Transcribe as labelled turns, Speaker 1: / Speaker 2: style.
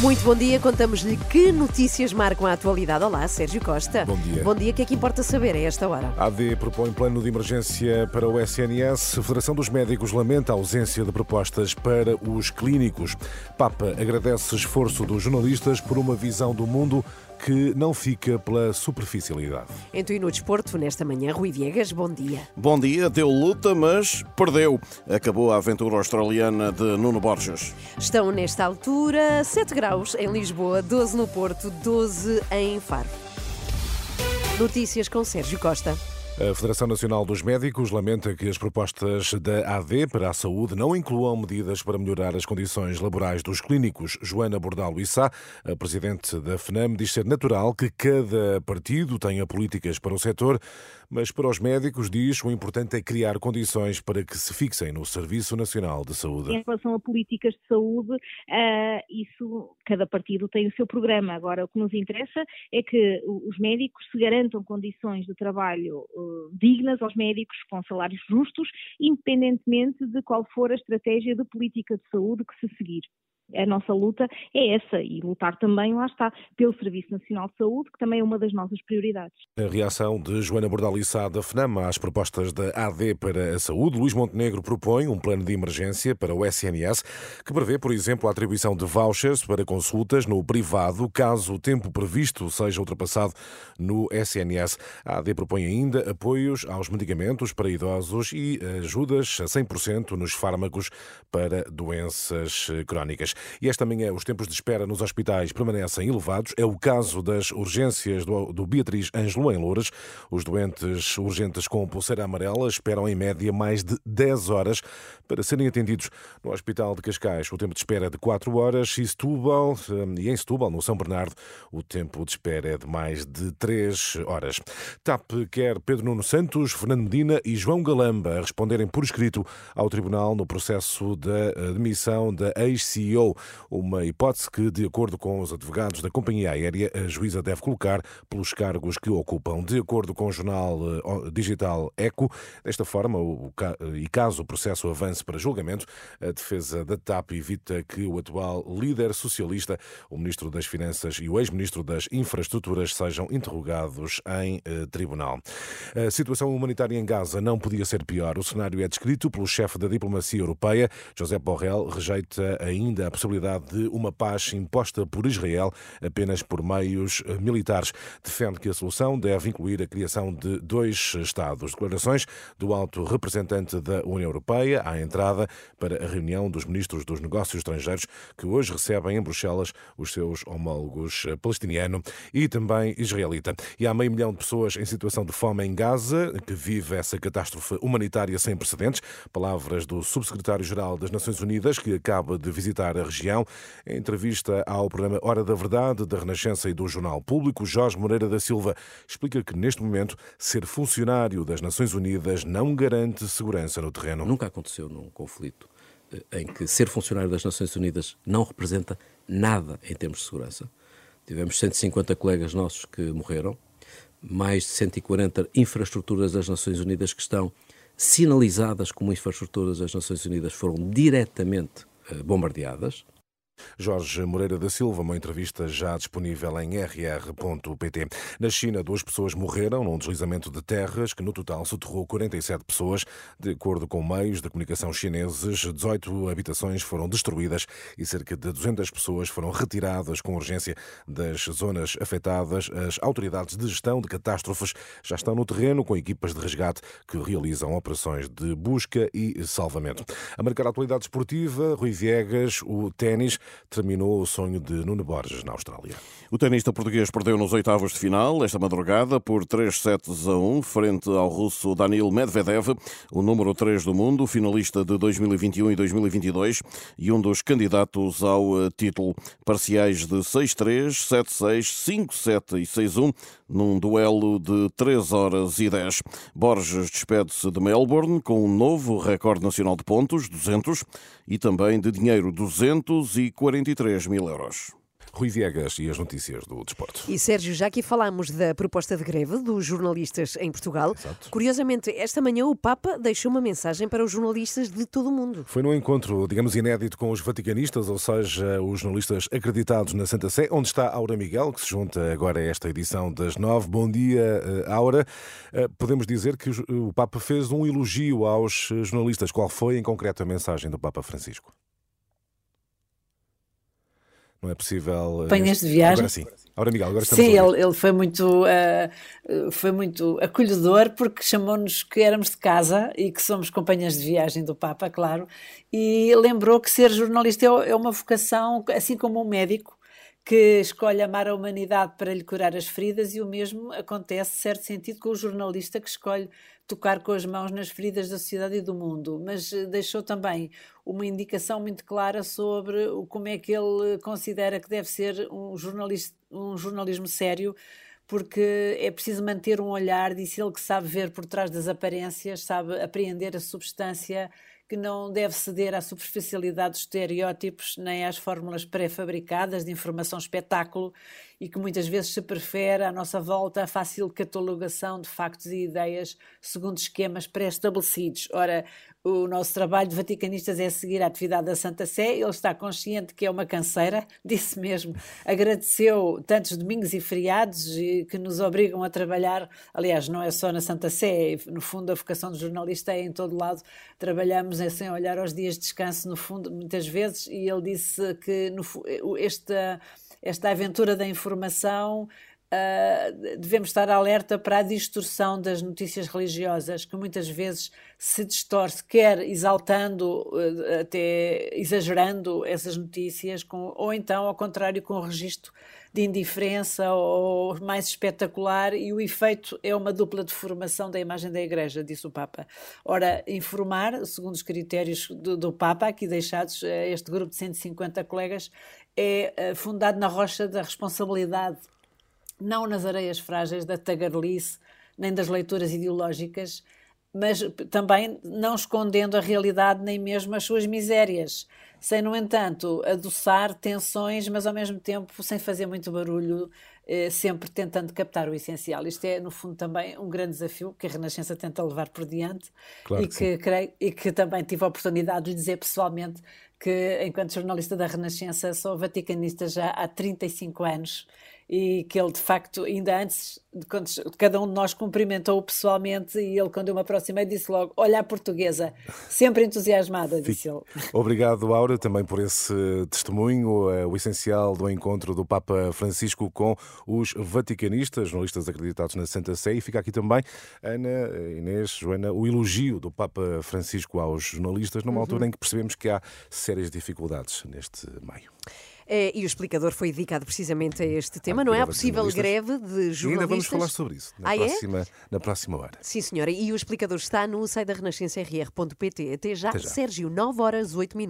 Speaker 1: Muito bom dia, contamos-lhe que notícias marcam a atualidade. Olá, Sérgio Costa.
Speaker 2: Bom dia.
Speaker 1: Bom dia, o que é que importa saber a esta hora?
Speaker 2: A AD propõe plano de emergência para o SNS. A Federação dos Médicos lamenta a ausência de propostas para os clínicos. Papa agradece esforço dos jornalistas por uma visão do mundo que não fica pela superficialidade.
Speaker 1: Então e no desporto, nesta manhã, Rui Viegas, bom dia.
Speaker 3: Bom dia, deu luta, mas perdeu. Acabou a aventura australiana de Nuno Borges.
Speaker 1: Estão nesta altura 7 graus em Lisboa, 12 no Porto, 12 em Faro. Notícias com Sérgio Costa.
Speaker 2: A Federação Nacional dos Médicos lamenta que as propostas da AD para a saúde não incluam medidas para melhorar as condições laborais dos clínicos. Joana Bordalo Issa, a presidente da FNAM, diz ser natural que cada partido tenha políticas para o setor, mas para os médicos, diz, o importante é criar condições para que se fixem no Serviço Nacional de Saúde.
Speaker 4: Em relação a políticas de saúde, uh, isso cada partido tem o seu programa. Agora, o que nos interessa é que os médicos se garantam condições de trabalho uh, dignas aos médicos, com salários justos, independentemente de qual for a estratégia de política de saúde que se seguir a nossa luta é essa e lutar também, lá está, pelo Serviço Nacional de Saúde, que também é uma das nossas prioridades.
Speaker 2: A reação de Joana Bordalissá da FNAM às propostas da AD para a saúde, Luís Montenegro propõe um plano de emergência para o SNS que prevê, por exemplo, a atribuição de vouchers para consultas no privado, caso o tempo previsto seja ultrapassado no SNS. A AD propõe ainda apoios aos medicamentos para idosos e ajudas a 100% nos fármacos para doenças crónicas. E esta manhã os tempos de espera nos hospitais permanecem elevados. É o caso das urgências do, do Beatriz Ângelo em Louras. Os doentes urgentes com pulseira amarela esperam em média mais de 10 horas para serem atendidos no Hospital de Cascais. O tempo de espera é de 4 horas e, Setúbal, e em Setúbal, no São Bernardo, o tempo de espera é de mais de 3 horas. TAP quer Pedro Nuno Santos, Fernando Medina e João Galamba responderem por escrito ao Tribunal no processo da admissão da ex-CEO. Uma hipótese que, de acordo com os advogados da companhia aérea, a juíza deve colocar pelos cargos que ocupam. De acordo com o jornal digital Eco, desta forma, e caso o processo avance para julgamento, a defesa da TAP evita que o atual líder socialista, o ministro das Finanças e o ex-ministro das Infraestruturas sejam interrogados em eh, tribunal. A situação humanitária em Gaza não podia ser pior. O cenário é descrito pelo chefe da diplomacia europeia, José Borrell, rejeita ainda a possibilidade de uma paz imposta por Israel apenas por meios eh, militares. Defende que a solução deve incluir a criação de dois Estados. Declarações do alto representante da União Europeia à entrada para a reunião dos ministros dos negócios estrangeiros que hoje recebem em Bruxelas os seus homólogos eh, palestiniano e também israelita. E há meio milhão de pessoas em situação de fome em Gaza que vive essa catástrofe humanitária sem precedentes. Palavras do subsecretário-geral das Nações Unidas que acaba de visitar a região. Em entrevista ao programa Hora da Verdade, da Renascença e do Jornal Público, Jorge Moreira da Silva explica que, neste momento, ser funcionário das Nações Unidas não garante segurança no terreno.
Speaker 5: Nunca aconteceu num conflito eh, em que ser funcionário das Nações Unidas não representa nada em termos de segurança. Tivemos 150 colegas nossos que morreram, mais de 140 infraestruturas das Nações Unidas que estão sinalizadas como infraestruturas das Nações Unidas foram diretamente bombardeadas.
Speaker 2: Jorge Moreira da Silva, uma entrevista já disponível em rr.pt. Na China, duas pessoas morreram num deslizamento de terras que no total soterrou 47 pessoas. De acordo com meios de comunicação chineses, 18 habitações foram destruídas e cerca de 200 pessoas foram retiradas com urgência das zonas afetadas. As autoridades de gestão de catástrofes já estão no terreno com equipas de resgate que realizam operações de busca e salvamento. A marcar a atualidade esportiva, Rui Viegas, o ténis terminou o sonho de Nuno Borges na Austrália.
Speaker 3: O tenista português perdeu nos oitavos de final esta madrugada por 3 sets a 1 frente ao russo Danil Medvedev, o número 3 do mundo, finalista de 2021 e 2022 e um dos candidatos ao eh, título. Parciais de 6-3, 7-6, 5-7 e 6-1 num duelo de 3 horas e 10. Borges despede-se de Melbourne com um novo recorde nacional de pontos, 200, e também de dinheiro, 243 mil euros.
Speaker 2: Rui Viegas e as notícias do desporto.
Speaker 1: E Sérgio, já aqui falámos da proposta de greve dos jornalistas em Portugal.
Speaker 2: Exato.
Speaker 1: Curiosamente, esta manhã o Papa deixou uma mensagem para os jornalistas de todo o mundo.
Speaker 2: Foi num encontro, digamos, inédito com os vaticanistas, ou seja, os jornalistas acreditados na Santa Sé, onde está Aura Miguel, que se junta agora a esta edição das nove. Bom dia, eh, Aura. Eh, Podemos dizer que o Papa fez um elogio aos jornalistas. Qual foi, em concreto, a mensagem do Papa Francisco? Não é possível. eh,
Speaker 6: Companhias de viagem?
Speaker 2: Agora sim. Aura Miguel, agora estamos
Speaker 6: Sim, ele, ele foi, muito, uh, foi muito acolhedor porque chamou-nos que éramos de casa e que somos companhias de viagem do Papa, claro, e lembrou que ser jornalista é é uma vocação, assim como um médico que escolhe amar a humanidade para lhe curar as feridas e o mesmo acontece, certo sentido, com o jornalista que escolhe tocar com as mãos nas feridas da sociedade e do mundo, mas eh, deixou também uma indicação muito clara sobre como é que ele considera que deve ser um, jornalista, um jornalismo sério, porque é preciso manter um olhar, disse ele que sabe ver por trás das aparências, sabe apreender a substância, que não deve ceder à superficialidade dos estereótipos nem às fórmulas pré-fabricadas de informação espetáculo e que muitas vezes se prefere à nossa volta a fácil catalogação de factos e ideias segundo esquemas pré-estabelecidos. Ora, o nosso trabalho de vaticanistas é seguir a atividade da Santa Sé, ele está consciente que é uma canseira, disse mesmo, agradeceu tantos domingos e feriados que nos obrigam a trabalhar, aliás, não é só na Santa Sé, no fundo a vocação do jornalista é em todo lado, trabalhamos é sem olhar aos dias de descanso, no fundo, muitas vezes, e ele disse que no, fu- esta, esta aventura da informação Uh, devemos estar alerta para a distorção das notícias religiosas, que muitas vezes se distorce, quer exaltando, uh, até exagerando essas notícias, com, ou então, ao contrário, com o registro de indiferença ou mais espetacular, e o efeito é uma dupla deformação da imagem da Igreja, disse o Papa. Ora, informar, segundo os critérios do, do Papa, aqui deixados a este grupo de 150 colegas, é uh, fundado na rocha da responsabilidade não nas areias frágeis da tagarelice, nem das leituras ideológicas, mas também não escondendo a realidade nem mesmo as suas misérias, sem, no entanto, adoçar tensões, mas ao mesmo tempo sem fazer muito barulho, eh, sempre tentando captar o essencial. Isto é, no fundo, também um grande desafio que a Renascença tenta levar por diante
Speaker 2: Claro
Speaker 6: e,
Speaker 2: que
Speaker 6: que, creio, e que também tive a oportunidade de lhe dizer pessoalmente que, enquanto jornalista da Renascença, sou vaticanista já há 35 anos e que ele de facto ainda antes de quando cada um de nós cumprimentou-o pessoalmente e ele quando eu me aproximei disse logo olha a portuguesa, sempre entusiasmada disse ele.
Speaker 2: Obrigado, Aura, também por esse testemunho, eh, o essencial do encontro do Papa Francisco com os vaticanistas, jornalistas acreditados na Santa Sé. E fica aqui também, Ana, eh, Inês, Joana, o elogio do Papa Francisco aos jornalistas, numa altura em que percebemos que há sérias dificuldades neste meio.
Speaker 1: É, e o explicador foi dedicado precisamente a este tema,
Speaker 2: Ah,
Speaker 1: não é? A
Speaker 2: greve de
Speaker 1: possível greve de jornalistas.
Speaker 2: E ainda vamos falar sobre isso na,
Speaker 1: Ah, é?
Speaker 2: próxima, na próxima hora.
Speaker 1: Sim, senhora. E o explicador está no site da renascença rr.pt. Até já,
Speaker 2: Até já.
Speaker 1: Sérgio, 9 horas, 8 minutos.